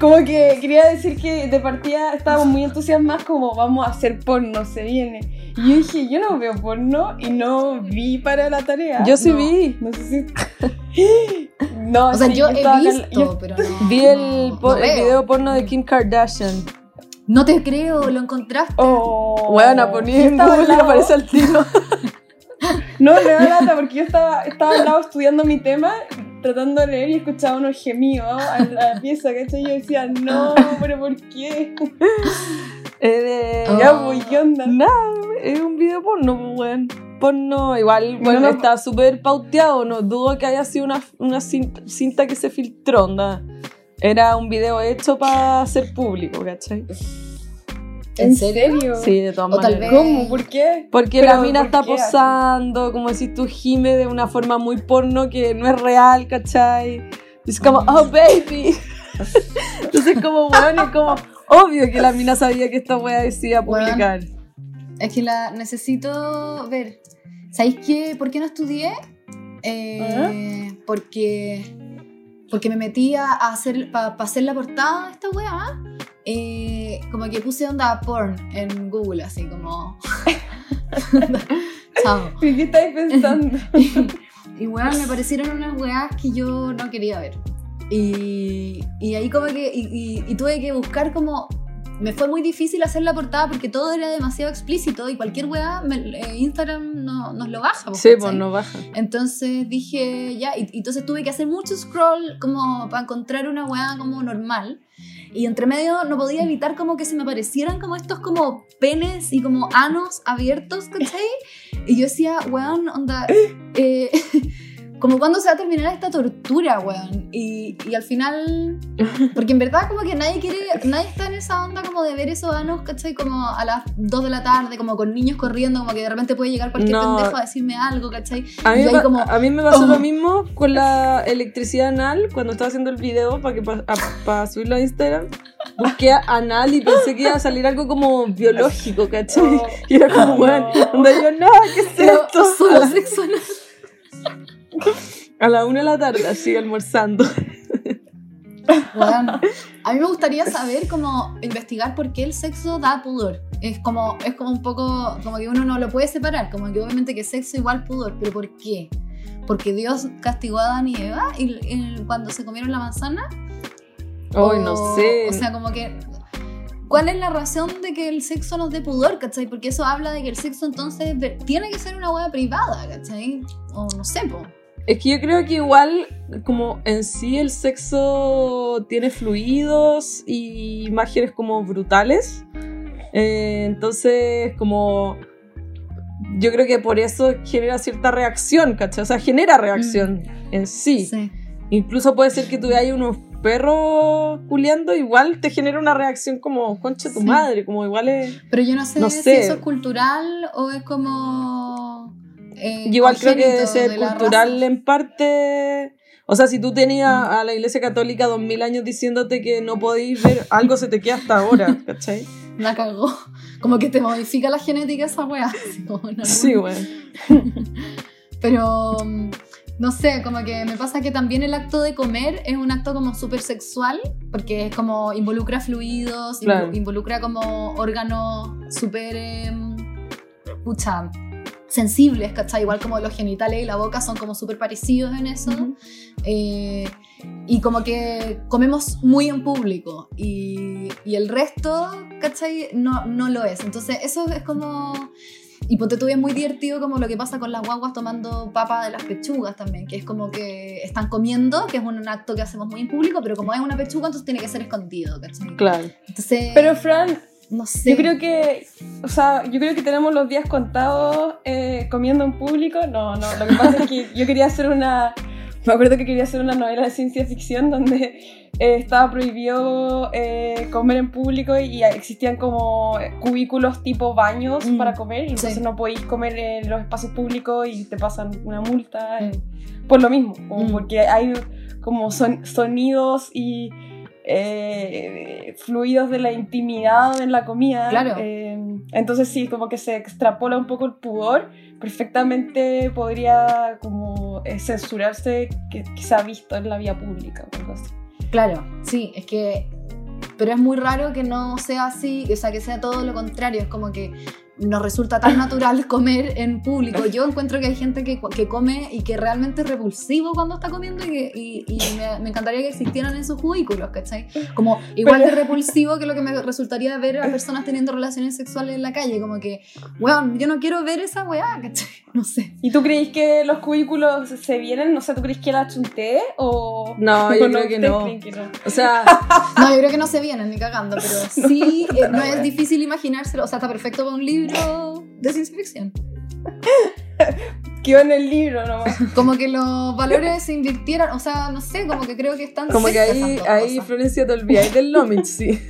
como que quería decir que de partida estábamos muy entusiasmados como vamos a hacer porno, se viene. Y yo dije, yo no veo porno y no vi para la tarea. Yo sí No, vi. No sé si... No, O sea, sí, yo he estaba visto, cal- yo- pero no. Vi no- el, no video porno de Kim Kardashian. No te creo, lo encontraste. Oh, Bueno, Google y aparece al tiro. No, me da lata porque yo estaba, estaba al lado estudiando mi tema, tratando de leer y escuchaba unos gemidos a la pieza, ¿cachai? Y yo decía, no, pero ¿por qué? Eh, Oh. Ya, pues, ¿qué onda? Nada, es un video porno, pues, weón. Porno, igual, bueno, no- está súper pauteado, no dudo que haya sido una, una cinta, cinta que se filtró, onda. Era un video hecho para ser público, ¿cachai? ¿En serio? Sí, de todas O tal maneras. vez- ¿Cómo? ¿Por qué? Porque Pero, la mina ¿por está qué posando, como decís tú, gime de una forma muy porno que no es real, ¿cachai? Y es como, oh baby. Entonces, como, bueno, es como, obvio que la mina sabía que esta wea decía publicar. Es que la necesito ver. ¿Sabéis qué? ¿Por qué no estudié? Eh, Porque porque me metí a hacer para hacer la portada de esta weá. eh, como que puse onda porn en Google, así como. Chao. ¿Y ¿Qué estáis pensando? Y weón, me parecieron unas weas que yo no quería ver. Y, y ahí como que, y, y- y tuve que buscar como, me fue muy difícil hacer la portada porque todo era demasiado explícito y cualquier wea, me- eh, Instagram no, nos lo baja. Sí, pues no baja. Entonces dije, ya, y, y entonces tuve que hacer mucho scroll como para encontrar una weá como normal. Y entre medio no podía evitar como que se me aparecieran como estos como penes y como anos abiertos, ¿cachai? Y yo decía, weón, onda, eh, como cuándo se va a terminar esta tortura, weón. Y, y al final, porque en verdad como que nadie quiere, nadie está en esa onda como de ver esos anos, ¿cachai? Como a las 2 de la tarde, como con niños corriendo, como que de repente puede llegar cualquier No. pendejo a decirme algo, ¿cachai? A mí, Y como, a mí me pasó oh. lo mismo con la electricidad anal cuando estaba haciendo el video para que para subirlo a Instagram. Busqué anal y pensé que iba a salir algo como biológico, ¿cachai? Oh, y era como, no. bueno, onda yo, no, ¿qué es Pero esto? solo sexo anal. A la una de la tarde, así almorzando. Bueno, a mí me gustaría saber cómo investigar por qué el sexo da pudor. Es como, es como un poco, como que uno no lo puede separar, como que obviamente que sexo igual pudor, pero ¿por qué? Porque Dios castigó a Adán y Eva y, y cuando se comieron la manzana. Ay, no O- sé. O sea, como que. ¿Cuál es la razón de que el sexo nos dé pudor, cachai? Porque eso habla de que el sexo entonces tiene que ser una hueá privada, cachai? O no sé, po. Es que yo creo que igual, como en sí el sexo tiene fluidos y imágenes como brutales. Eh, entonces, como. Yo creo que por eso genera cierta reacción, ¿cachai? O sea, genera reacción en sí. Sí. Incluso puede ser que tú veas unos perros culiando, igual te genera una reacción como, concha tu Sí. madre, como igual es. Pero yo no sé No si sé. eso es cultural o es como. Eh, Yo igual creo que debe ser de cultural en parte. O sea, si tú tenías Mm. a la iglesia católica dos mil años diciéndote que no podéis ver, algo se te queda hasta ahora, ¿cachai? La cagó. Como que te modifica la genética esa wea. Sí, güey. Pero. mm, No sé, como que me pasa que también el acto de comer es un acto como súper sexual, porque es como involucra fluidos, Claro. involucra como órganos súper, em, pucha, sensibles, ¿cachai? Igual como los genitales y la boca son como súper parecidos en eso. Eh, y como que comemos muy en público y, y el resto, ¿cachai? No, no lo es. Entonces eso es como... Y ponte tú, es muy divertido como lo que pasa con las guaguas tomando papa de las pechugas también, que es como que están comiendo, que es un acto que hacemos muy en público, pero como es una pechuga, entonces tiene que ser escondido, ¿cachai? Claro. Entonces, Pero Fran, no sé. yo creo que, o sea, yo creo que tenemos los días contados eh, comiendo en público. No, no, lo que pasa es que yo quería hacer una, me acuerdo que quería hacer una novela de ciencia ficción donde eh, estaba prohibido eh, comer en público y existían como cubículos tipo baños Mm. para comer y entonces Sí. no podéis comer en los espacios públicos y te pasan una multa eh, por lo mismo, como Mm. porque hay como son, sonidos y eh, fluidos de la intimidad en la comida. Claro. eh, entonces sí, como que se extrapola un poco el pudor. Perfectamente podría como eh, censurarse que, que se ha visto en la vía pública o algo así. Claro, sí, es que pero es muy raro que no sea así, o sea, que sea todo lo contrario. Es como que nos resulta tan natural comer en público. Yo encuentro que hay gente que, que come y que realmente es repulsivo cuando está comiendo y, que- y- y me, me encantaría que existieran en sus cubículos, ¿cachai? Como igual de repulsivo que lo que me resultaría ver a personas teniendo relaciones sexuales en la calle. Como que, weón, yo no quiero ver esa weá, ¿cachai? No sé. ¿Y tú crees que los cubículos se vienen? No sé, ¿tú crees que la chunté o...? No, yo o creo que ¿Ustedes no. que no? O sea, No, yo creo que no se vienen ni cagando, pero sí, eh, no es difícil imaginárselo. O sea, está perfecto para un libro de ciencia ficción. Quedó en el libro nomás. Como que los valores se invirtieran, o sea, no sé, como que creo que están como que ahí, ahí cosas. Florencia, te olvidáis del Lomitz, sí.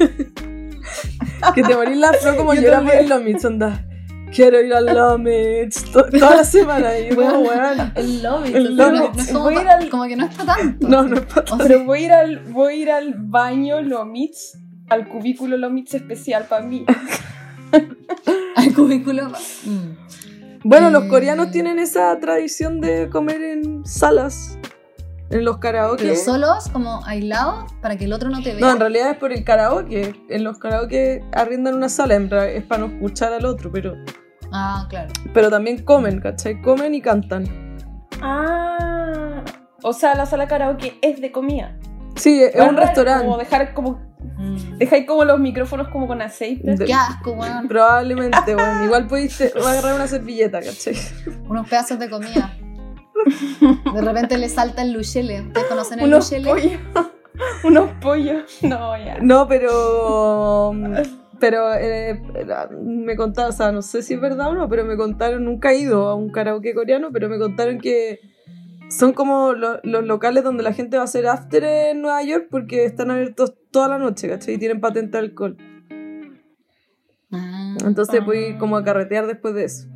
que te morís la flor como Yo llora por también. el Lomitz, onda. Quiero ir al Lomitz to- toda la semana. Y yo como, weón. El lobby, El lobby. no- no es como, Voy ir al- como que no está tanto. No, no es pa- O sea, Pero voy a ir al, voy a ir al baño Lomitz, al cubículo Lomitz especial para mí. Al cubículo. Mm. Bueno, los Eh. coreanos tienen esa tradición de comer en salas, en los karaoke. Pero solos, como aislados, para que el otro no te vea. No, en realidad es por el karaoke. En los karaoke arriendan una sala, en realidad es para no escuchar al otro, pero, Ah, claro. pero también comen, ¿cachai? Comen y cantan. Ah, o sea, la sala karaoke es de comida. Sí, es un Como restaurante. dejar como, Mm. dejáis como los micrófonos como con aceite. Qué asco, weón. Probablemente, bueno. Igual pudiste agarrar una servilleta, ¿cachai? Unos pedazos de comida. De repente le salta el luchele. ¿Ustedes conocen el Unos luchele? pollos. Unos pollos. No, ya. No, pero. Pero eh, me contaron, o sea, no sé si es verdad o no, pero me contaron, nunca he ido a un karaoke coreano, pero me contaron que son como lo- los locales donde la gente va a hacer after en Nueva York porque están abiertos toda la noche, ¿cachai? Y tienen patente de alcohol. Ah, Entonces ir como a carretear después de eso.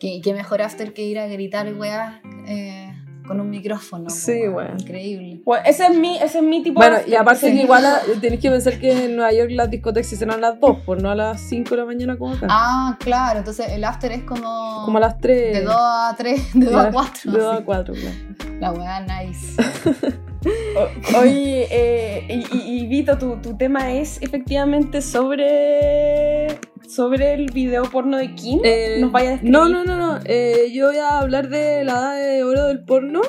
qué, qué mejor after que ir a gritar, weá, eh, con un micrófono. Sí, weón. Increíble. Bueno, ese es mi, ese es mi tipo Bueno, de y aparte que igual tenéis que pensar que en Nueva York las discotecas se cierran a las 2, pues no a las 5 de la mañana como acá. Ah, claro. Entonces el after es como. como a las 3. De 2 a 3, de 2 a Claro, 4. De 2 a 4, claro. La weá, nice. O- Oye, eh, y, y- y Vito, tu, tu tema es efectivamente sobre, sobre el video porno de Kim. Eh, ¿Nos vaya a describir? No, no, no, no. Eh, yo voy a hablar de la edad de oro del porno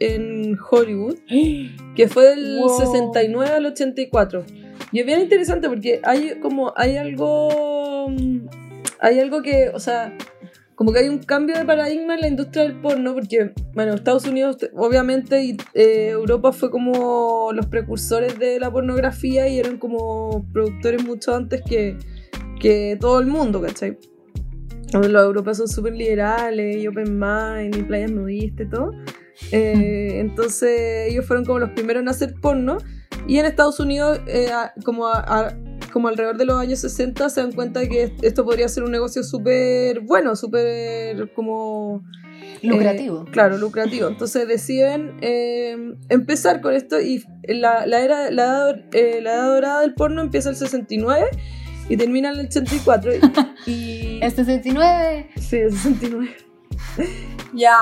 en Hollywood, que fue del Wow. 69 al 84. Y es bien interesante porque hay como, hay algo, mm, hay algo que, o sea, como que hay un cambio de paradigma en la industria del porno, porque, bueno, Estados Unidos, obviamente, y eh, Europa fue como los precursores de la pornografía y eran como productores mucho antes que, que todo el mundo, ¿cachai? Los europeos son súper liberales y open mind y playas nudistas y todo. Eh, entonces ellos fueron como los primeros en hacer porno. Y en Estados Unidos, eh, como, a- a- como alrededor de los años 60, se dan cuenta que esto podría ser un negocio súper bueno, súper como... Lucrativo. eh, claro, lucrativo. Entonces deciden eh, empezar con esto y la, la era, la, edad, eh, la edad dorada del porno empieza el 69 y termina en el 84. Y, y- El 69. Sí, el 69. Ya.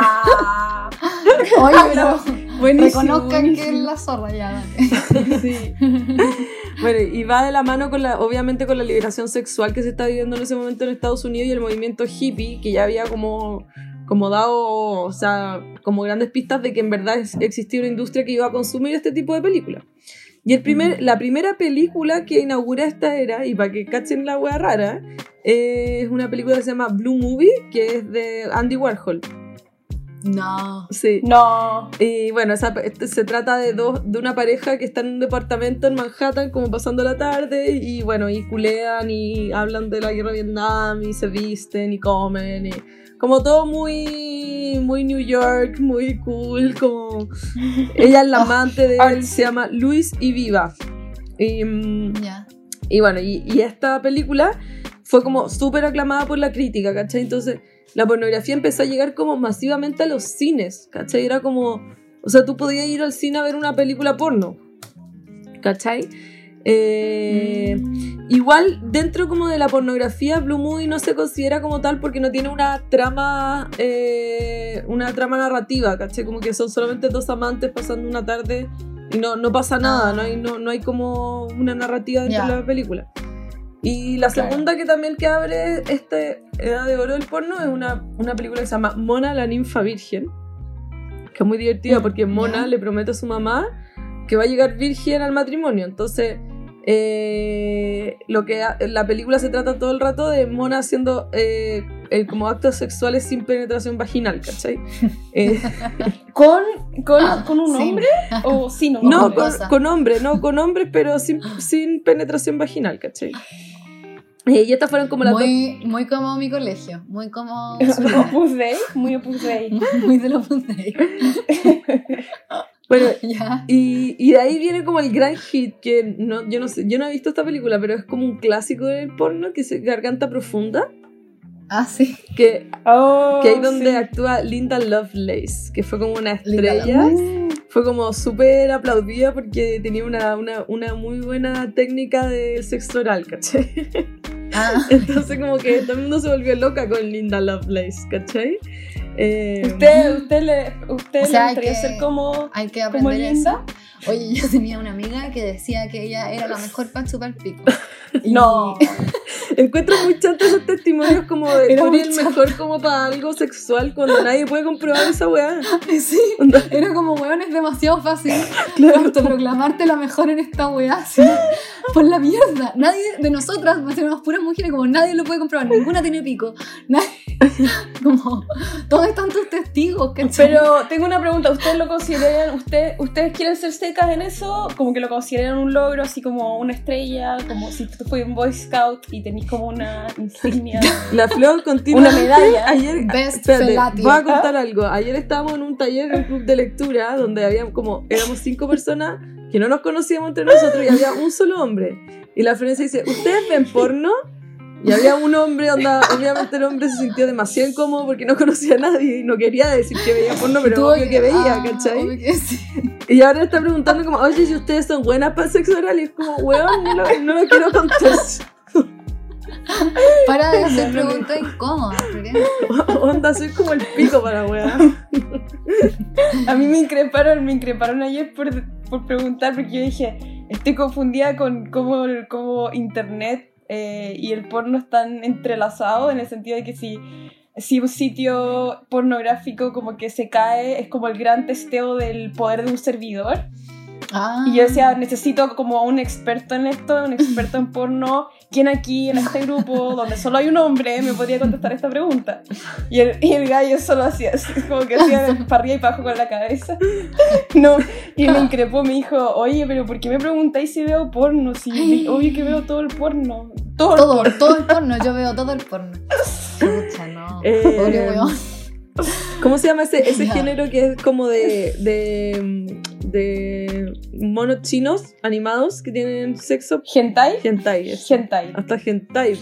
Oye, pero Buenísimo, reconozcan que es buenísimo. la zorra ya, dale. Sí. Bueno, y va de la mano con la, obviamente con la liberación sexual que se está viviendo en ese momento en Estados Unidos y el movimiento hippie, que ya había como, como dado, o sea, como grandes pistas de que en verdad existía una industria que iba a consumir este tipo de películas. Y el primer, la primera película que inaugura esta era, y para que cachen la wea rara, es una película que se llama Blue Movie, que es de Andy Warhol. No. Sí. No. Y bueno, esa- este, se trata de dos, de una pareja que está en un departamento en Manhattan, como pasando la tarde, y bueno, y culean y hablan de la guerra de Vietnam, y se visten y comen, y como todo muy, muy New York, muy cool, como ella es la amante de él, se llama Luis y Viva. Y, mm, Ya. y bueno, y, y esta película fue como súper aclamada por la crítica, ¿cachai? Entonces la pornografía empezó a llegar como masivamente a los cines, ¿cachai? Era como, o sea, tú podías ir al cine a ver una película porno, ¿cachai? Eh, Igual dentro como de la pornografía, Blue Movie no se considera como tal porque no tiene una trama, eh, una trama narrativa, ¿cachai? Como que son solamente dos amantes pasando una tarde Y no, no pasa nada, no, hay, no, no hay como una narrativa dentro de la película. Y la Claro. segunda que también que abre este Edad de Oro del porno es una, una película que se llama Mona la ninfa virgen, que es muy divertida Mm, porque Mona le promete a su mamá que va a llegar virgen al matrimonio. Entonces, eh, lo que la película se trata todo el rato de Mona haciendo eh, eh, como actos sexuales sin penetración vaginal, ¿cachai? Eh, ¿Con, con, con un Sí. hombre o sin un no, hombre? con, con hombres, no, con hombres, pero sin, sin penetración vaginal, ¿cachai? Y estas fueron como las dos Muy, muy como mi colegio, muy como... Opus Dei, muy Opus Dei. muy de los Dei. Bueno, Ya. y, y de ahí viene como el gran hit, que no, yo no sé, yo no he visto esta película, pero es como un clásico del porno, que es Garganta Profunda, Ah, sí. que, Oh, que ahí donde sí. actúa Linda Lovelace, que fue como una estrella, fue como súper aplaudida porque tenía una, una, una muy buena técnica de sexo oral, ¿cachai? Ah, Entonces como que todo el mundo se volvió loca con Linda Lovelace, ¿cachai? Eh, ¿Usted, usted le, usted O sea, le que- ser como, hay que como aprender Linda? eso. Oye, yo tenía una amiga que decía que ella era la mejor para chupar pico. Y- No. Encuentro muy chantos esos testimonios como de Era muy el mejor como para algo sexual cuando nadie puede comprobar esa weá. Sí, Onda, era como, weón, es demasiado fácil Claro. autoproclamarte la mejor en esta weá. así, Por la mierda. Nadie de nosotras, tenemos puras mujeres, como nadie lo puede comprobar. Ninguna tiene pico. Nadie, como, todos están tus testigos, ¿cachai? Pero tengo una pregunta, ¿ustedes lo consideran, usted, ustedes quieren ser secas en eso? Como que lo consideran un logro, así como una estrella, como si tú fueras un Boy Scout y tenés como una insignia. La flor continua. Una medalla. Ayer, Best espérate, voy a contar algo. Ayer estábamos en un taller, en un club de lectura, donde había como, éramos cinco personas que no nos conocíamos entre nosotros y había un solo hombre. Y la Florencia dice, ¿ustedes ven porno? Y había un hombre, onda, obviamente el hombre se sintió demasiado incómodo porque no conocía a nadie y no quería decir que veía porno, pero obvio que veía, ah, ¿cachai? que sí. Y ahora está preguntando como, oye, si ustedes son buenas para el sexo oral, y es como, weón, no lo, no lo quiero contestar. Para de hacer preguntas incómodas. Onda, soy como el pico para la weá. A mí me increparon, me increparon ayer por, por preguntar, porque yo dije, estoy confundida con cómo, cómo internet eh, y el porno están entrelazados, en el sentido de que si, si un sitio pornográfico como que se cae, es como el gran testeo del poder de un servidor. Ah. Y yo decía, necesito como un experto en esto, un experto en porno. ¿Quién aquí en este grupo, donde solo hay un hombre, me podría contestar esta pregunta? Y el, y el gallo solo hacía así, como que hacía para arriba y para abajo con la cabeza. No, y me increpó, me dijo, oye, pero ¿por qué me preguntáis si veo porno? Si obvio que veo todo el porno. Todo, el Todo, porno. todo el porno, yo veo todo el porno. Pucha, no. Eh, Pobre weón. ¿Cómo se llama ese, ese género que es como de, de, de monos chinos animados que tienen sexo? ¿Hentai? Hentai. eso. Hentai. Hasta hentai.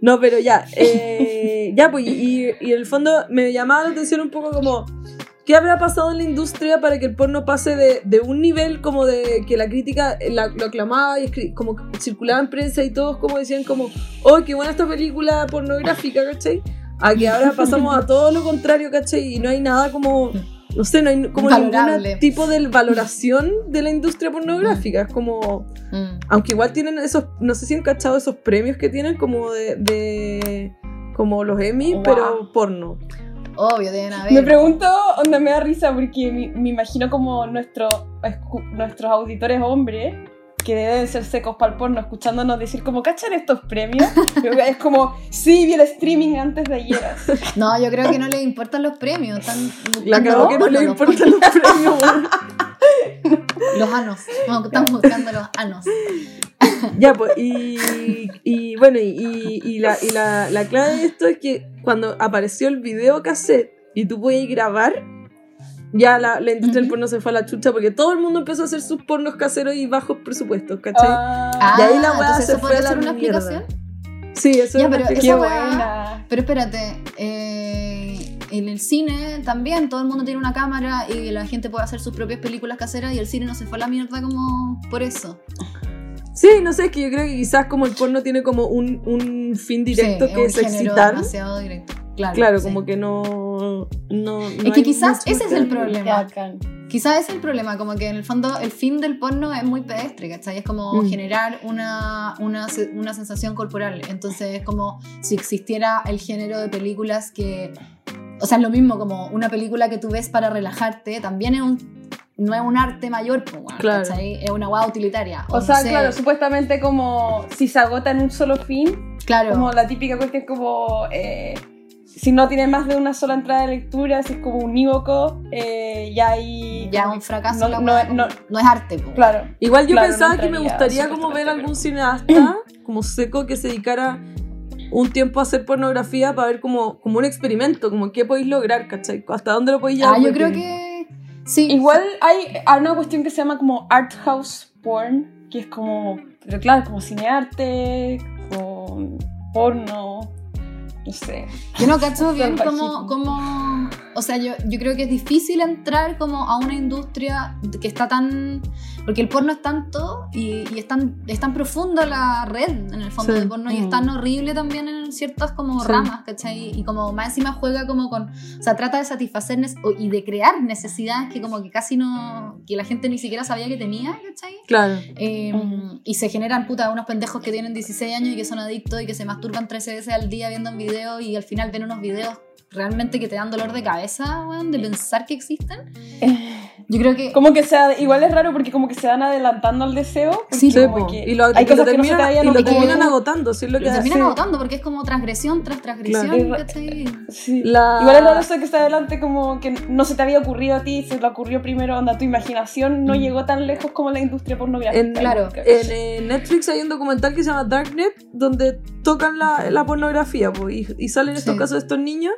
No, pero ya. eh, ya, pues, y, y en el fondo me llamaba la atención un poco como. ¿Qué habrá pasado en la industria para que el porno pase de, de un nivel como de que la crítica la- lo aclamaba y como circulaba en prensa y todos como decían como, oh, qué buena esta película pornográfica, ¿cachai? A que ahora pasamos a todo lo contrario, ¿cachai? Y no hay nada como, no sé, no hay como ningún tipo de valoración de la industria pornográfica. Es como, Mm. aunque igual tienen esos, no sé si han cachado esos premios que tienen como de, de como los Emmy, Wow. pero porno. Obvio, deben haber. Me pregunto, onda me da risa porque me, me imagino como nuestro, nuestros auditores hombres que deben ser secos para el porno, escuchándonos decir como, ¿cachan estos premios? Es como, sí, vi el streaming antes de ayer. No, yo creo que no les importan los premios. Están La cagó que no porno, le los importan los premios. Los anos. No, están buscando los anos. Ya, pues, y, y bueno, y, y- y la, y la, la clave de esto es que cuando apareció el video cassette y tú podías grabar, ya la, la industria del porno se fue a la chucha porque todo el mundo empezó a hacer sus pornos caseros y bajos presupuestos, ¿cachai? Ah, Y ahí la weá se fue a la una mierda. explicación. Sí, eso Ya, es una pero esa buena. Pero espérate, eh, en el cine también todo el mundo tiene una cámara y la gente puede hacer sus propias películas caseras y el cine no se fue a la mierda como por eso. Sí, no sé, es que yo creo que quizás como el porno tiene como un, un fin directo Sí, que un es género excitar. demasiado directo. Claro, Claro, sí. como que no. no, no Es que quizás ese es el problema. Quizás ese es el problema, como que en el fondo el fin del porno es muy pedestre, ¿cachai? Es como Mm. generar una, una, se- una sensación corporal. Entonces es como si existiera el género de películas que... O sea, es lo mismo como una película que tú ves para relajarte, también es un... No es un arte mayor, pues, Claro. ¿cachai? Es una guada utilitaria. O no sea, sé, claro, supuestamente como si se agota en un solo fin, claro. como la típica cuestión es como eh, si no tiene más de una sola entrada de lectura, si es como unívoco, eh, ya ahí... ya un fracaso no- no- no- no es arte, pues. Claro. Igual yo Claro, pensaba no que me gustaría como ver algún cineasta como seco que se dedicara un tiempo a hacer pornografía para ver como, como un experimento, como qué podéis lograr, ¿cachai? ¿Hasta dónde lo podéis llevar? Ah, yo creo que... Sí. Igual hay, hay una cuestión que se llama como art house porn, que es como, pero claro, como cinearte, con porno, no sé. Yo no cacho bien cómo, cómo- o sea, yo, yo creo que es difícil entrar como a una industria que está tan, porque el porno es tanto y, y es, tan, es tan profunda la red en el fondo Sí. del porno y es Mm. tan horrible también en ciertas como Sí. ramas, ¿cachai? Y como más encima juega como con, o sea, trata de satisfacer y de crear necesidades que como que casi no, que la gente ni siquiera sabía que tenía, ¿cachai? Claro. Eh, Ujú. Y se generan puta unos pendejos que tienen 16 años y que son adictos y que se masturban 13 veces al día viendo un video y al final ven unos videos realmente que te dan dolor de cabeza, weón, de pensar que existen. Yo creo que. Como que sea, igual es raro porque como que se van adelantando al deseo. porque Sí, Sí, como que y lo, hay y lo cosas que no se terminan, te vayan y lo que- terminan agotando, sí lo que Lo terminan sí. agotando porque es como transgresión tras transgresión, Claro. Sí. La- Igual es raro eso que está adelante como que no se te había ocurrido a ti, se te ocurrió primero, onda, tu imaginación no Mm. llegó tan lejos como la industria pornográfica. En, Claro. en, eh, Netflix hay un documental que se llama Darknet donde tocan la, la pornografía po, y, y salen estos Sí. casos de estos niños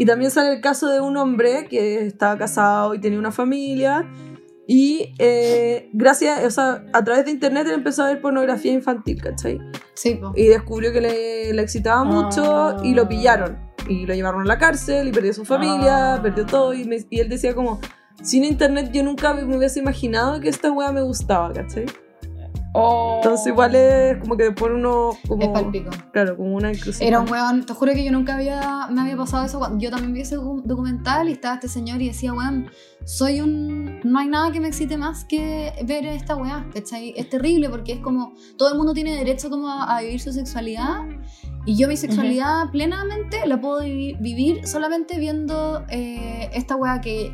y también sale el caso de un hombre que estaba casado y tenía una familia y eh, gracias, o sea, a través de internet él empezó a ver pornografía infantil, ¿cachai? Sí, po. Y descubrió que le, le excitaba mucho y lo pillaron. Y lo llevaron a la cárcel y perdió su familia, Ah. perdió todo. Y, me- y él decía como, sin internet yo nunca me hubiese imaginado que esta wea me gustaba, ¿cachai? Entonces igual es como que después uno... Como, Es palpico. Claro, como una inclusión. Era un weón, te juro que yo nunca había, me había pasado eso. cuando- Yo también vi ese docu- documental y estaba este señor y decía, weón, soy un. No hay nada que me excite más que ver esta weá, ¿cachai? Es terrible porque es como. Todo el mundo tiene derecho como a, a vivir su sexualidad y yo mi sexualidad plenamente la puedo vivi- vivir solamente viendo eh, esta weá que.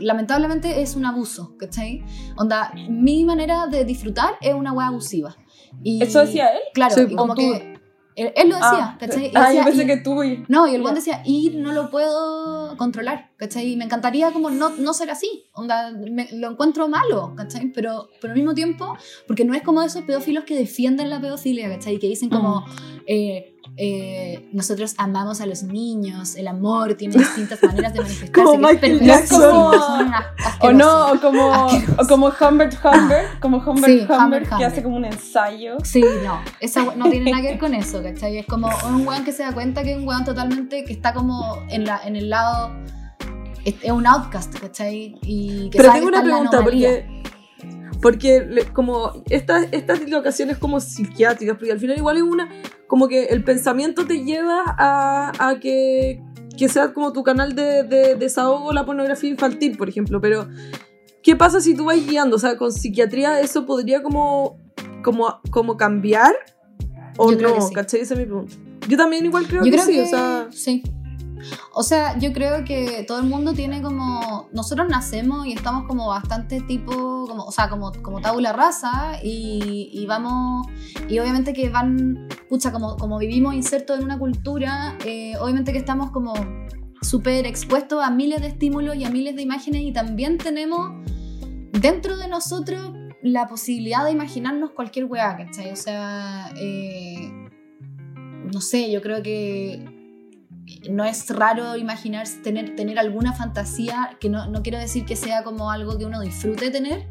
Lamentablemente es un abuso, ¿cachai? Onda, mi manera de disfrutar es una weá abusiva. Y, ¿Eso decía él? Claro, Sí, y po. como Tú. que. Él, él lo decía, Ah, ¿cachai? Ah, decía, yo pensé y- que tú y... no, y el buen decía, y no lo puedo controlar, ¿cachai? Y me encantaría como no, no ser así, onda, me- lo encuentro malo, ¿cachai? Pero, pero al mismo tiempo, porque no es como esos pedófilos que defienden la pedofilia, ¿cachai? Que dicen como, eh, eh, nosotros amamos a los niños, el amor tiene distintas maneras de manifestarse, Como Michael Jackson. O no, o como, Asqueroso. o como Humbert Humbert, como Humbert Sí, Humbert, Humbert que Humbert. hace como un ensayo. Sí, no, esa no tiene nada que ver con eso, ¿cachai? Es como un weón que se da cuenta que es un weón totalmente que está como en, la, en el lado. Es, es un outcast, ¿cachai? Y que Pero sabe tengo que una pregunta, porque... Porque le- como estas, estas locaciones como psiquiátricas, porque al final igual es una, como que el pensamiento te lleva a, a que, que sea como tu canal de, de desahogo la pornografía infantil, por ejemplo, pero ¿qué pasa si tú vas guiando? O sea, con psiquiatría eso podría como, como, como cambiar o Yo creo que no, sí. ¿cachai? Esa es mi pregunta. Yo también igual creo Yo que creo sí, que o sea... sí. O sea, yo creo que todo el mundo tiene como. Nosotros nacemos y estamos como bastante tipo. Como, o sea, como, como tabula rasa y, vamos. Y obviamente que van. Pucha, como, como vivimos insertos en una cultura, eh, obviamente que estamos como súper expuestos a miles de estímulos y a miles de imágenes y también tenemos dentro de nosotros la posibilidad de imaginarnos cualquier weá, ¿cachai? O sea, eh, no sé, yo creo que no es raro imaginar tener, tener alguna fantasía, que no, no quiero decir que sea como algo que uno disfrute tener,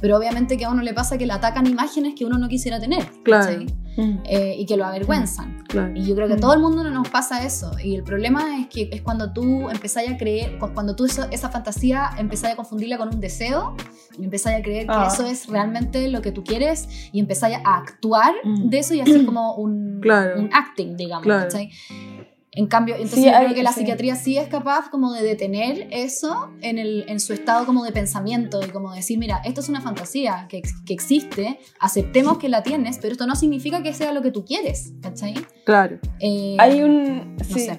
pero obviamente que a uno le pasa que le atacan imágenes que uno no quisiera tener, Claro. ¿cachai? Eh, y que lo avergüenzan. Claro. Y yo creo que a Mm. todo el mundo no nos pasa eso. Y el problema es que es cuando tú empezás a creer, cu- cuando tú eso- esa fantasía empezás a confundirla con un deseo, y empezás a creer que Ah. eso es realmente lo que tú quieres, y empezás a actuar Mm. de eso y hacer como un, Claro. un acting, digamos. Claro. En cambio, entonces Sí, yo hay- creo que la sí. psiquiatría sí es capaz como de detener eso en, el, en su estado como de pensamiento y como decir, mira, esto es una fantasía que, que existe, aceptemos que la tienes, pero esto no significa que sea lo que tú quieres, ¿cachai? Claro. Eh, Hay un. no sí. sé.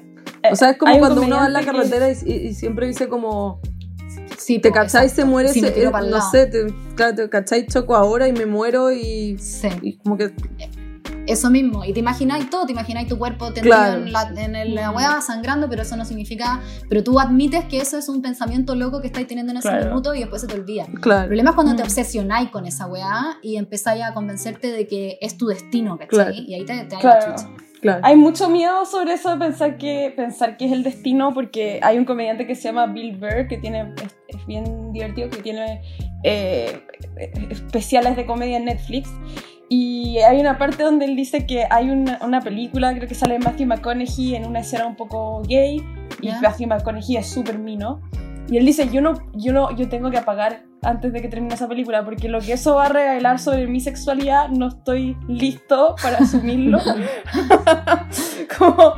Eh, O sea, es como hay un cuando uno va en la carretera y, y- siempre dice como, Sí, te po, cachai, exacto. se muere, Sí, ese- eh, no sé, te, claro, te cachai, choco ahora y me muero y, Sí. y como que, Eso mismo, y te imagináis todo, te imagináis tu cuerpo tendido Claro. en la, en el- la hueá sangrando, pero eso no significa, pero tú admites que eso es un pensamiento loco que estáis teniendo en ese Claro. minuto y después se te olvida. El claro, problema es cuando te Mm. obsesionáis con esa weá y empezáis a convencerte de que es tu destino, ¿cachai? Claro. Y ahí te, te la Claro. chucha. claro. Hay mucho miedo sobre eso de pensar que, pensar que es el destino, porque hay un comediante que se llama Bill Burr, que tiene, es, es bien divertido, que tiene eh, especiales de comedia en Netflix. Y hay una parte donde él dice que hay una, una película, creo que sale Matthew McConaughey en una escena un poco gay, y. Matthew McConaughey es súper mino. Y él dice, yo no, yo no, yo tengo que apagar antes de que termine esa película, porque lo que eso va a revelar sobre mi sexualidad no estoy listo para asumirlo. como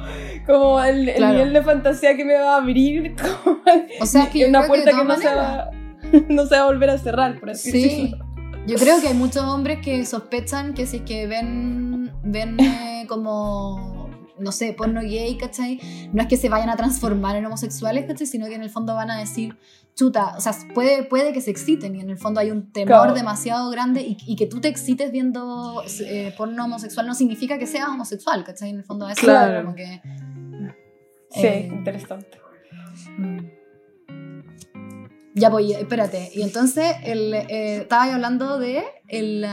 como el, el Claro. nivel de fantasía que me va a abrir, como O sea, es que una que puerta que, todas no, se va, no se va a volver a cerrar, por así Sí, decirlo. Yo creo que hay muchos hombres que sospechan que si es que ven, ven eh, como, no sé, porno gay, ¿cachai? No es que se vayan a transformar en homosexuales, ¿cachai? Sino que en el fondo van a decir, chuta, o sea, puede, puede que se exciten y en el fondo hay un temor Claro. demasiado grande y, y que tú te excites viendo eh, porno homosexual no significa que seas homosexual, ¿cachai? En el fondo eso Claro. es como que... Sí, Eh, interesante. Mm. Ya, pues, espérate. Y entonces, el, eh, estaba ahí hablando de el,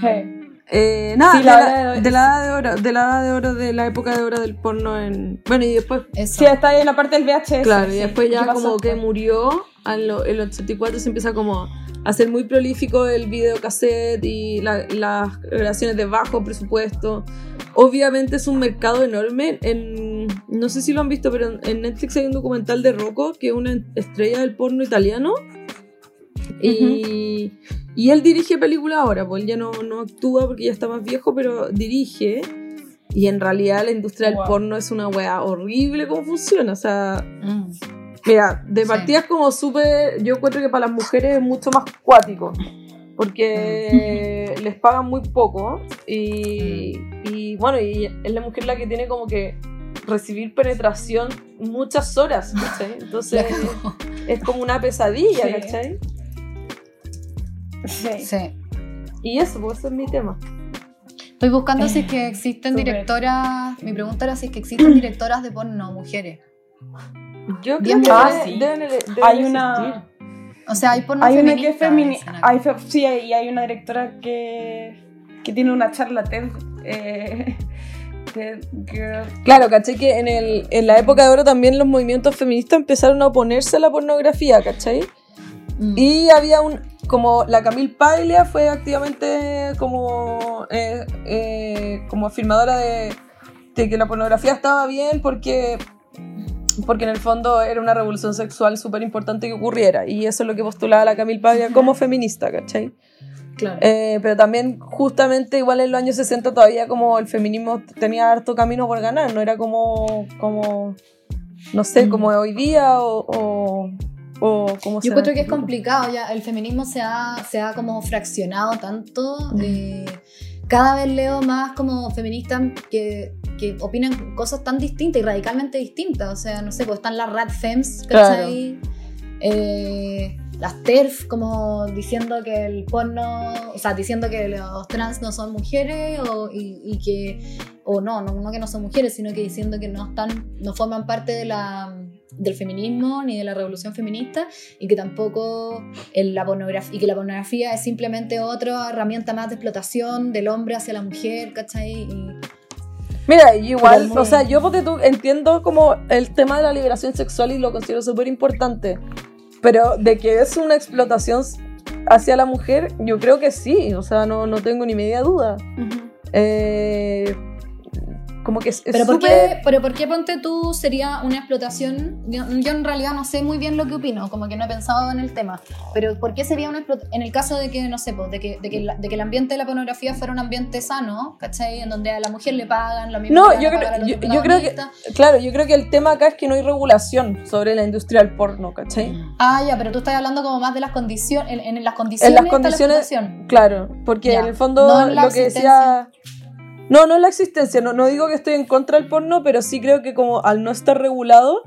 Hey. Eh, nada, Sí, de, la la, edad de- de la edad de oro, de la edad de oro, de la época de oro del porno en... Bueno, y después, eso. Sí, está ahí en la parte del VHS. claro, y después ¿Qué ya como que murió, en lo- el 84 se empieza como a ser muy prolífico el videocassette y la- las grabaciones de bajo presupuesto. Obviamente es un mercado enorme. En, no sé si lo han visto, pero en- Netflix hay un documental de Rocco, que es una estrella del porno italiano. Y, y él dirige películas ahora, pues él ya no, no actúa porque ya está más viejo, pero dirige. Y en realidad la industria del porno es una wea horrible cómo funciona. O sea, Mm. Mira, de Sí. partida es como súper. Yo encuentro que para las mujeres es mucho más cuático. Porque les pagan muy poco. Y, y bueno, y es la mujer la que tiene como que recibir penetración muchas horas, ¿cachai? Entonces es como una pesadilla, Sí. ¿cachai? Sí. Sí. Y eso, pues ese es mi tema. Estoy buscando si es que existen directoras. Mi pregunta era si es que existen directoras de porno mujeres. Yo creo Bien, que ah, debe- sí. deben, deben Hay una, O sea, hay porno hay una que es feminista. acá. Sí, y hay una directora que, que tiene una charla TED. Eh, TED Girl. Claro, caché que en, el, en la época de oro también los movimientos feministas empezaron a oponerse a la pornografía, ¿cachai? Mm. Y había un, como la Camille Paglia fue activamente como, eh, eh, como afirmadora de, de que la pornografía estaba bien porque, porque en el fondo era una revolución sexual súper importante que ocurriera. Y eso es lo que postulaba la Camille Paglia como feminista, ¿cachai? Claro. Eh, pero también justamente igual en los años 60 todavía como el feminismo tenía harto camino por ganar, no era como, como no sé, Mm. como hoy día o, o, o como Yo encuentro en que es complicado ya. El feminismo se ha, se ha como fraccionado tanto. Mm. eh, cada vez leo más como feministas que, que opinan cosas tan distintas y radicalmente distintas. O sea, no sé, pues están las rat fems, ¿cachai? Eh, las TERF como diciendo que el porno, o sea, diciendo que los trans no son mujeres o, y, y que, o no, no, no que no son mujeres, sino que diciendo que no están, no forman parte de la, del feminismo ni de la revolución feminista y que tampoco el- la pornografía, y que la pornografía es simplemente otra herramienta más de explotación del hombre hacia la mujer, ¿cachai? Y, Mira, igual, muy- o sea, yo porque tú entiendo como el tema de la liberación sexual y lo considero súper importante, pero de que es una explotación hacia la mujer, yo creo que sí, o sea, no, no tengo ni media duda. Eh, como que es, Pero ¿por, súper- qué, pero ¿por qué ponte tú sería una explotación? Yo, yo en realidad no sé muy bien lo que opino, como que no he pensado en el tema. Pero ¿por qué sería una explotación? En el caso de que, no sé, pues, de, que, de, que la- de que el ambiente de la pornografía fuera un ambiente sano, ¿cachai? En donde a la mujer le pagan lo mismo No, que yo creo- yo- yo creo que-. Claro, yo creo que el tema acá es que no hay regulación sobre la industria del porno, ¿cachai? Ah, ya, pero tú estás hablando como más de las condiciones, en, en las condiciones En las la condiciones, explotación. claro, porque Ya, en el fondo no en la lo que decía... No, no en la existencia, no, no digo que estoy en contra del porno, pero sí creo que como al no estar regulado,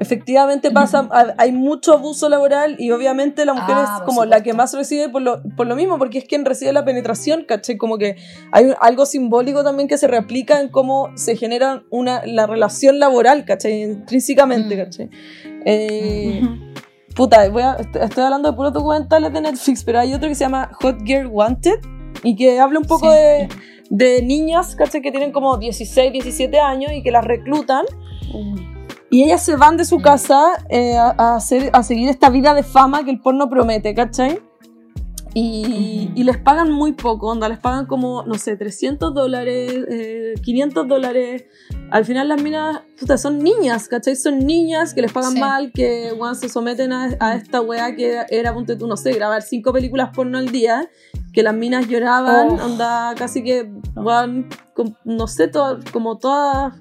efectivamente pasa, ha- hay mucho abuso laboral y obviamente la mujer Ah, es como la que más recibe por lo, por lo mismo, porque es quien recibe la penetración, ¿cachai? Como que hay algo simbólico también que se replica en cómo se genera una, la relación laboral, ¿cachai? Intrínsecamente, Mm. ¿cachai? Eh, Puta, voy a- est- estoy hablando de puros documentales de Netflix, pero hay otro que se llama Hot Girl Wanted y que habla un poco Sí. de, de niñas, ¿cachai? Que tienen como 16, 17 años y que las reclutan y ellas se van de su casa eh, a, a hacer, a seguir esta vida de fama que el porno promete, ¿cachai? Y, y les pagan muy poco, onda, les pagan como, no sé, 300 dólares, eh, 500 dólares. Al final las minas, puta, son niñas, ¿cachai? Son niñas que les pagan Sí. mal, que, weón, se someten a, a esta weá que era, ponte tú, no sé, grabar cinco películas porno al día, que las minas lloraban, Oh. onda, casi que, com- no sé, to- como todas,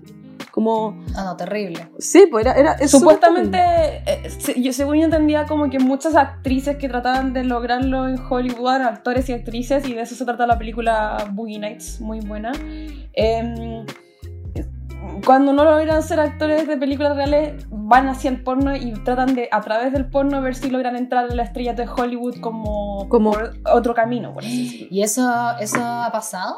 como... Ah, no, terrible. Sí, pues era... era Supuestamente, eh, se- yo, según yo entendía, como que muchas actrices que trataban de lograrlo en Hollywood, eran actores y actrices, y de eso se trata la película Boogie Nights, muy buena. Em, cuando no logran ser actores de películas reales, van hacia el porno y tratan de, a través del porno, ver si logran entrar en la estrella de Hollywood como, Como- por otro camino, por así decirlo. ¿Y eso, eso ha pasado?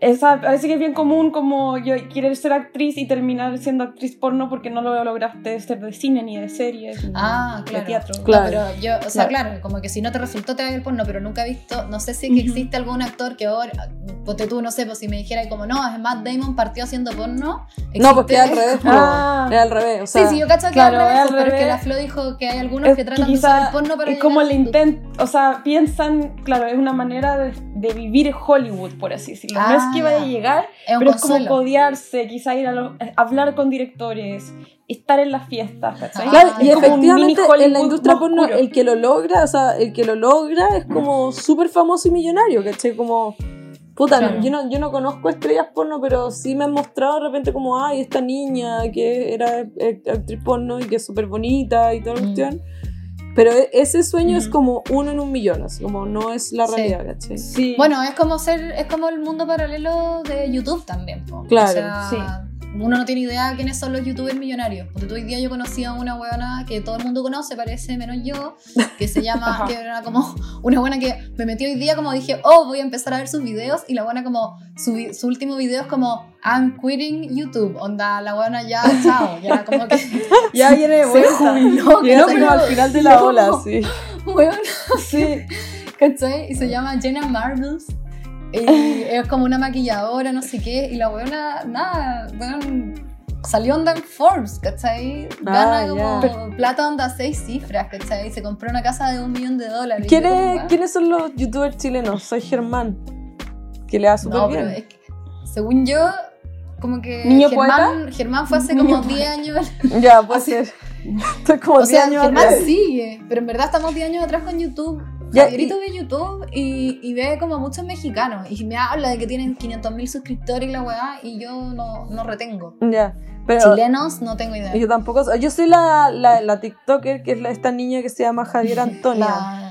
Esa, parece que es bien común como yo querer ser actriz y terminar siendo actriz porno porque no lo lograste ser de cine ni de series ni Ah, de claro. teatro. No, Claro. pero yo, o sea, claro. como que si no te resultó te el porno, pero nunca he visto, no sé si que Ujú. existe algún actor que ahora, ponte tú, no sé, pues si me dijera como, no, es Matt Damon partió haciendo porno. No, porque existe- es al revés. Ah. es al revés. O Sí, sea, sí, yo cacho que claro, es al revés, al pero es que revés. la Flo dijo que hay algunos Es que tratan de usar el porno para es como el intento, o sea, piensan, claro, es una manera de, de vivir Hollywood, por así decirlo. no es Ah, que vaya a ya. llegar, Es pero es como codearse, quizá ir a los- eh, hablar con directores, estar en las fiestas, ¿cachai? Ah, Claro, y efectivamente en la industria porno el que lo logra, o sea, el que lo logra es como súper famoso y millonario, ¿cachai? Como, puta, Claro. yo, no, yo no conozco estrellas porno, pero sí me han mostrado de repente como, ay, esta niña que era eh, actriz porno y que es súper bonita y toda la Mm. cuestión. Pero e- ese sueño es como uno en un millón, así como no es la Sí. realidad, ¿cachai? Sí. Bueno, es como ser, es como el mundo paralelo de YouTube también. Claro, o sea, sí. Uno no tiene idea de quiénes son los youtubers millonarios. Porque hoy día yo conocí a una buena que todo el mundo conoce, parece, menos yo, que se llama, que era como una buena que me metí hoy día como dije, oh, voy a empezar a ver sus videos y la buena como, su, su último video es como, I'm quitting YouTube, onda, la buena ya, chao, ya como que, ya viene de se vuelta. jubiló, Y no, pero al final de la ola, sí. Weón, Sí. ¿cachai? Y se llama Jenna Marbles. Y es como una maquilladora, no sé qué. Y la buena, nada, weón, salió onda en Forbes, ¿cachai? Gana Ah, como ya. plata onda seis cifras, ¿cachai? Se compró una casa de un millón de dólares. ¿Quién como, es- weón, ¿Quiénes son los youtubers chilenos? Soy Germán, que le da súper No, bien. pero es que, según yo, como que ¿Niño Germán, Germán fue hace como 10 años. Ya, puede ser. Estoy como O 10 sea, años Germán atrás. sigue, pero en verdad estamos 10 años atrás con YouTube. Javierito ve YouTube y, y ve como a muchos mexicanos y me habla de que tienen 500 mil suscriptores y la weá y yo no, no retengo. Ya, pero Chilenos no tengo idea. yo tampoco. soy- Yo soy la, la, la TikToker, que es la- esta niña que se llama Javier Antonia. La-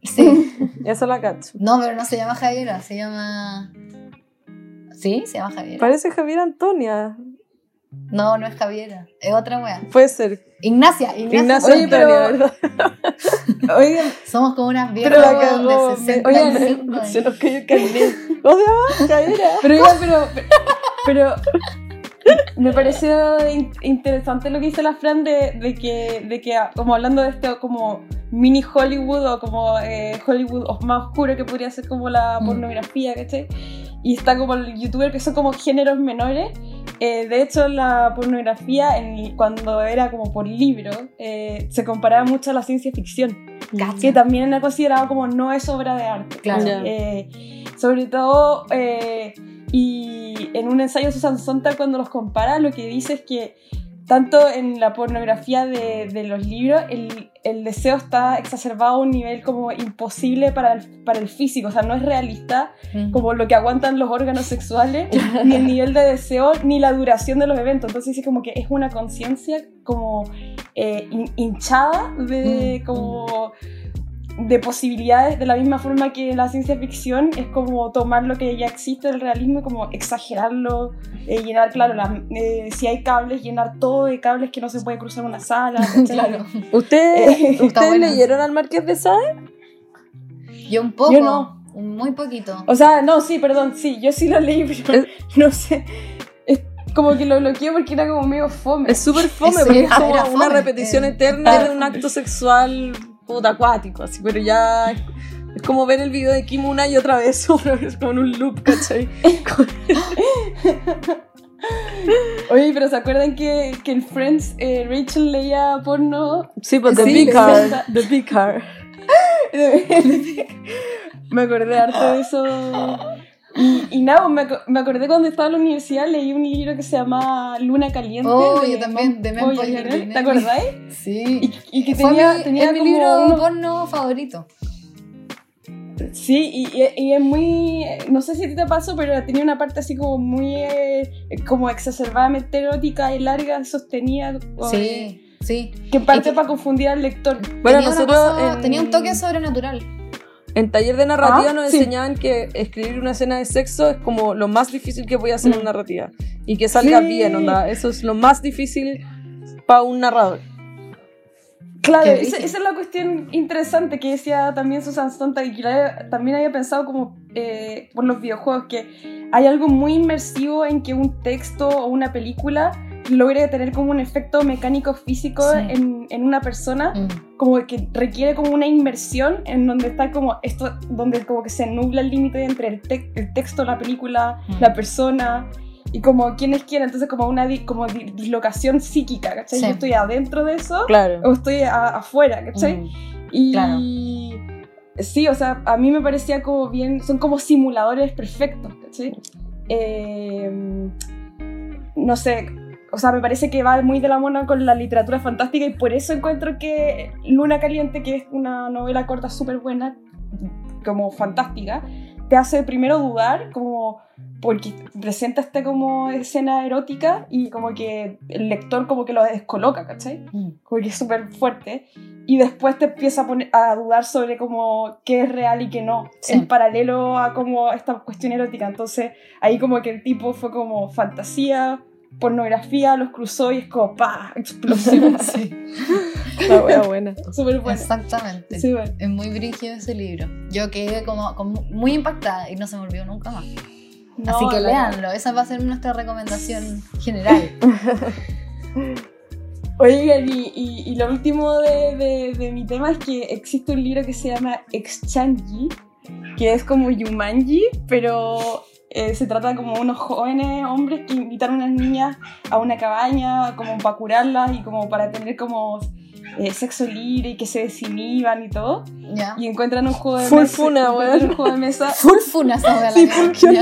Sí, Esa la cacho. no, pero no se llama Javiera, se llama... ¿Sí? Se llama Javiera. Parece Javier Antonia. No, no es Javiera, es otra weá. Puede ser. Ignacia, Ignacia. Ignacio Oye, pero-. Oigan, Somos como unas Pero viejas la weón, cagó. de me- 65 Oigan, se nos cayó el carnet. ¿Cómo se llama? Javiera. pero, oigan, pero, pero me pareció in- interesante lo que dice la Fran de, de que, de que, ah, como hablando de esto, como mini Hollywood o como eh, Hollywood más oscuro que podría ser como la Mm. pornografía, ¿cachai? Y está como el youtuber que son como géneros menores. Eh, de hecho, la pornografía, en- cuando era como por libro, eh, se comparaba mucho a la ciencia ficción Cacha. que también era considerado como no es obra de arte. Claro. Eh, sobre todo, eh, Y en un ensayo Susan Sontag cuando los compara, lo que dice es que tanto en la pornografía de, de los libros, el, el, deseo está exacerbado a un nivel como imposible para el, para el físico, o sea, no es realista Mm. como lo que aguantan los órganos sexuales, ni el nivel de deseo, ni la duración de los eventos. Entonces dice como que es una conciencia como eh, hin- hinchada de Mm, como de posibilidades de la misma forma que la ciencia ficción es como tomar lo que ya existe del realismo y como exagerarlo, eh, llenar, claro, las- eh, si hay cables, llenar todo de cables que no se puede cruzar una sala. claro. ¿Usted, Eh, ¿Ustedes bueno. leyeron al Marqués de Sade? Yo un poco. Yo no. Muy poquito. O sea, no, sí, perdón, sí, yo sí lo leí, pero no sé. Es como que lo bloqueé porque era como medio fome. Es súper fome, porque es como era una fome, repetición eh. eterna Ah. de un acto sexual puta acuático, así, pero ya es, como ver el video de Kim una y otra vez, otra vez, como en un loop, ¿cachai? Oye, pero ¿se acuerdan que, que en Friends eh, Rachel leía porno? Sí, pues The Sí, Big Car. The Big Car. me acordé harto de eso. Y, y nada, me, ac- me acordé cuando estaba en la universidad, leí un libro que se llama Luna Caliente. Oh, de yo también, de Mem Poirier, Poirier. ¿Te acordáis? Sí. Y, y que tenía, mi, tenía es mi como libro unos- porno favorito. Sí, y, y- es muy. No sé si a ti te pasó, pero tenía una parte así como muy. eh, como exacerbadamente erótica y larga, sostenida. eh, Sí, sí. Que en parte que- para confundir al lector. Bueno, tenía, nosotros cosa- en- tenía un toque sobrenatural. En taller de narrativa Ah, nos sí. enseñaban que escribir una escena de sexo es como lo más difícil que voy a hacer en una narrativa. Y que salga Sí. bien, onda. Eso es lo más difícil para un narrador. Claro, esa, es la cuestión interesante que decía también Susan Sontag y que la- también había pensado como eh, por los videojuegos, que hay algo muy inmersivo en que un texto o una película logre tener como un efecto mecánico físico Sí. en, en una persona, Mm. como que requiere como una inmersión en donde está como esto, donde como que se nubla el límite entre el, tec- el texto, la película, Mm. la persona y como quienes quieran, entonces como una di- como di- dislocación psíquica, ¿cachai? Sí. Yo estoy adentro de eso Claro. o estoy afuera, ¿cachai? Mm. Y Claro. sí, o sea, a mí me parecía como bien, son como simuladores perfectos, ¿cachai? Eh, no sé, o sea, me parece que va muy de la mano con la literatura fantástica y por eso encuentro que Luna Caliente, que es una novela corta súper buena, como fantástica, te hace primero dudar, como porque presenta esta como escena erótica y como que el lector como que lo descoloca, ¿cachai? Mm. como que es súper fuerte, y después te empieza a, poner, a dudar sobre como qué es real y qué no, Sí. en paralelo a como esta cuestión erótica. Entonces ahí como que el tipo fue como fantasía, pornografía, los cruzó y es como ¡pa! explosión. Sí, La wea buena. súper bueno. exactamente. Es muy brígido ese libro. Yo quedé como, como muy impactada y no se me olvidó nunca más. No, Así que léanlo, esa va a ser nuestra recomendación general. Oigan, y, y, y lo último de, de, de mi tema es que existe un libro que se llama Exchangi, que es como Yumanji, pero eh, se trata como unos jóvenes hombres que invitan a unas niñas a una cabaña como para curarlas y como para tener como eh, sexo libre y que se desinhiban y todo. ¿Ya? Y encuentran un juego de Full mesa. funa, un juego de mesa. Full funa esa Sí, full funa.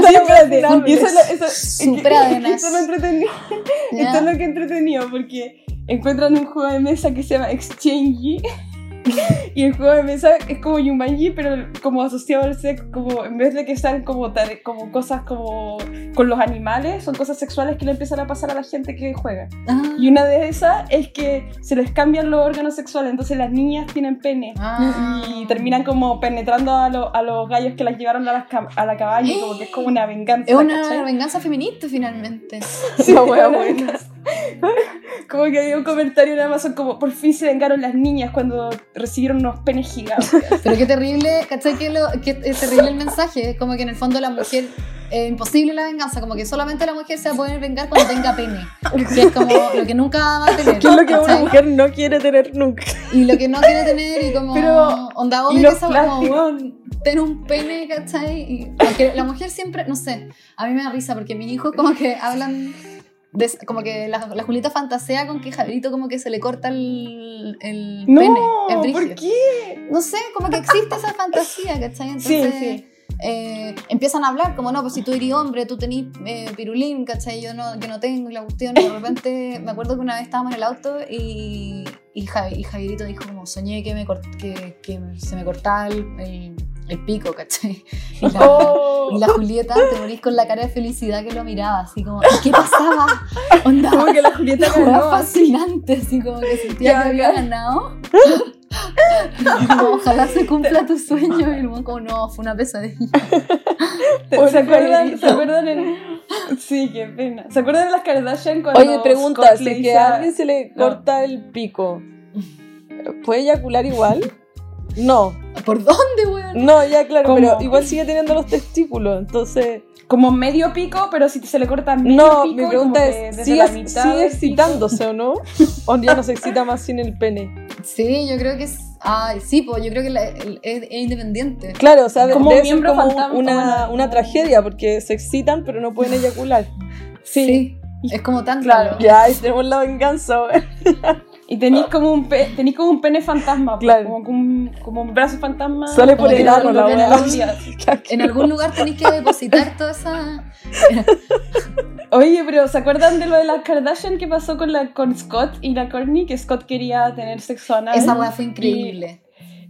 Y eso es lo- eso-. Esto es lo entretenido. Ya. Esto es lo que entretenido porque encuentran un juego de mesa que se llama Exchange y el juego de mesa es como Yumanji pero como asociado al sexo, como en vez de que sean como, como cosas como con los animales, son cosas sexuales que le empiezan a pasar a la gente que juega. Ah. Y una de esas es que se les cambian los órganos sexuales, entonces las niñas tienen pene. Ah. Y terminan como penetrando a, lo- a los gallos que las llevaron a, las a la cabaña, como que es como una venganza. Es una ¿cachai? venganza feminista finalmente. Sí, una buena. venganza. Como que había un comentario en Amazon como por fin se vengaron las niñas cuando recibieron unos penes gigantes. Pero qué terrible, ¿cachai? Que, lo, que es terrible el mensaje. Es como que en el fondo la mujer, es imposible la venganza, como que solamente la mujer se va a poder vengar cuando tenga pene. Que es como lo que nunca va a tener. ¿Qué es lo que una ¿cachai? mujer no quiere tener nunca? Y lo que no quiere tener y como Pero- onda obvio que como plásticos. weón, ten un pene, ¿cachai? Y porque la mujer siempre, no sé, a mí me da risa porque mis hijos como que hablan como que la, la Julieta fantasea con que Javierito como que se le corta el, el No, pene. Brígido. ¿por qué? No sé, como que existe esa fantasía, ¿cachai? Sí, Entonces, sí. eh, empiezan a hablar como, no, pues si tú eres hombre, tú tenés eh, pirulín, ¿cachai? Yo no, yo no tengo la cuestión. Y de repente, me acuerdo que una vez estábamos en el auto y, y, Javi- y Javierito dijo como, soñé que, me cort- que, que se me cortaba el, el- el pico, ¿cachai? Y la, Oh, y la Julieta, te morís con la cara de felicidad que lo miraba, así como, ¿qué pasaba? Onda, como que la Julieta ganó. fascinante, así como que sentía Ya, que había ya. ganado. Como, ojalá se cumpla tu sueño. Y el weón como, no, fue una pesadilla. ¿Se ¿Se acuerdan? ¿Se acuerdan en... Sí, qué pena. ¿Se acuerdan de las Kardashian cuando Oye, pregunta, si que a alguien se le No. corta el pico, ¿puede eyacular igual? No, ¿Por dónde? No, ya claro, ¿Cómo? pero igual sigue teniendo los testículos, entonces... Como medio pico, pero si se le corta medio No, pico... mi y pregunta es, ¿sigue, excitándose o no? ¿O ya no se excita más sin el pene? Sí, yo creo que es. Ay, sí, pues yo creo que la- el- es, es independiente. Claro, o sea, de- Como debe ser como fantasma, una, una tragedia, porque se excitan pero no pueden eyacular. Sí. Es como tan Claro. Ya, ahí tenemos la venganza. Y tenéis como un pe tenís como un pene fantasma, pues, Claro. como, un, como un brazo fantasma. Sale por el lo la. En algún lugar tenéis que depositar toda esa. Oye, pero ¿se acuerdan de lo de las Kardashian que pasó con, la, con Scott y la Courtney? Que Scott quería tener sexo anal. Esa weá fue increíble.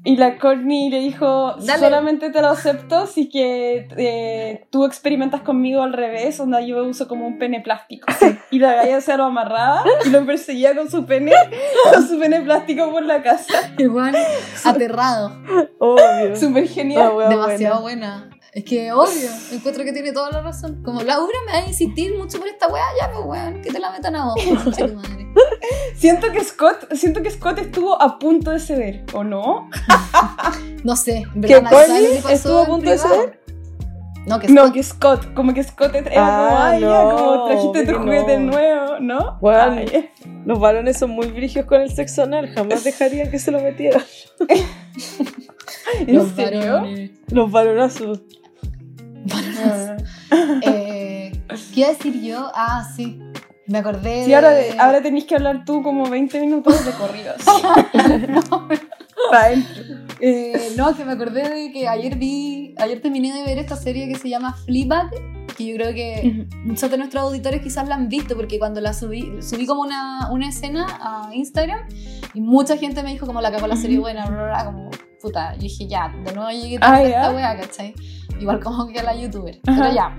Y, la Courtney le dijo, Dale. solamente te lo acepto si que eh, tú experimentas conmigo al revés, onda yo uso como un pene plástico. Y la galla se lo amarraba y lo perseguía con su pene, con su pene plástico por la casa. Igual, aterrado. Obvio. Súper genial. wea Demasiado buena. buena. Es que obvio, encuentro que tiene toda la razón. Como Laura me va a insistir mucho por esta weá, ya pues weón, que te la metan a vos, tu madre. Siento que Scott, siento que Scott estuvo a punto de ceder, ¿o no? No sé, en ¿Que Connie estuvo a punto de ceder? No, que No, Scott- que Scott, como que Scott era Ah, como, ay, ya, no, como trajiste tu juguete no. nuevo, ¿no? Bueno, Ay. los varones son muy brigios con el sexo anal, jamás dejarían que se lo metiera. ¿En los serio? varones. Los varonazos. Ah. Eh, ¿Qué iba a decir yo? Ah, sí. Me acordé. Sí, de- ahora, ahora tenés que hablar tú como 20 minutos de corrido. así. Pa' adentro. Eh, no, que me acordé de que ayer vi. Ayer terminé de ver esta serie que se llama Fleabag. Que yo creo que muchos de nuestros auditores quizás la han visto. Porque cuando la subí, subí como una, una escena a Instagram. Y mucha gente me dijo, como la cagó la serie buena, como puta. Yo dije, ya, de nuevo llegué Ah, a ya. esta wea, ¿cachai? Igual como que la youtuber. Ajá. Pero ya.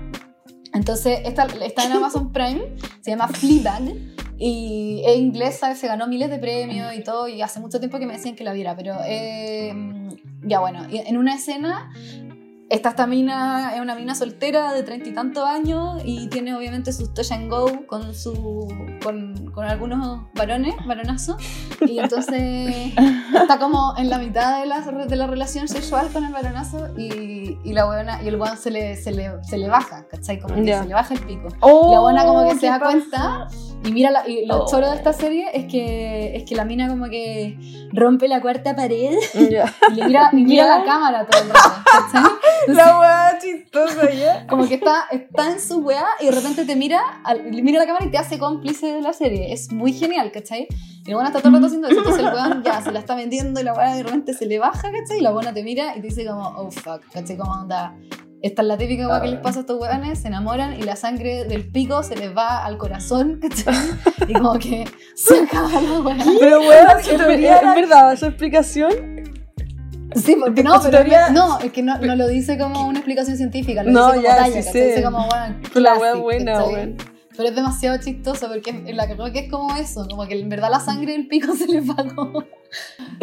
Entonces, esta está en Amazon Prime, se llama Fleabag y es inglesa, se ganó miles de premios y todo, y hace mucho tiempo que me decían que la viera, pero eh, ya bueno, en una escena, esta, esta mina es una mina soltera de treinta y tantos años y tiene obviamente sus touch and go con, su, con, con algunos varones, varonazos, y entonces está como en la mitad de la, de la relación sexual con el varonazo y, y la buena y el weón se le, se, le, se le baja, ¿cachai? Como que se le baja el pico. Oh, La buena como que se ¿qué da pasa? cuenta y mira, la, y lo Oh. choro de esta serie es que, es que la mina como que rompe la cuarta pared Ya. y le mira, y mira Ya. la cámara todo el rato, ¿cachai? Entonces, La weá chistosa ya. como que está, está en su weá y de repente te mira, le mira la cámara y te hace cómplice de la serie. Es muy genial, ¿cachai? Y la buena está todo el rato haciendo eso. Entonces el weón ya se la está vendiendo y la weá de repente se le baja, ¿cachai? Y la buena te mira y te dice como, oh fuck, ¿cachai? Como onda. Esta es la típica weá que les pasa a estos weones, se enamoran y la sangre del pico se les va al corazón, ¿cachai? Y como que se acaba la weá. Pero weón, Su ¿es, teoría es era- verdad su explicación? Sí, porque no, pero teoría- no, es que no, no lo dice como una explicación científica, lo No, dice como ya, talla, sí. Dice como, bueno, Pero la wea classic, buena, weón. Pero es demasiado chistoso porque la creo que es como eso, como que en verdad la sangre del pico se le como...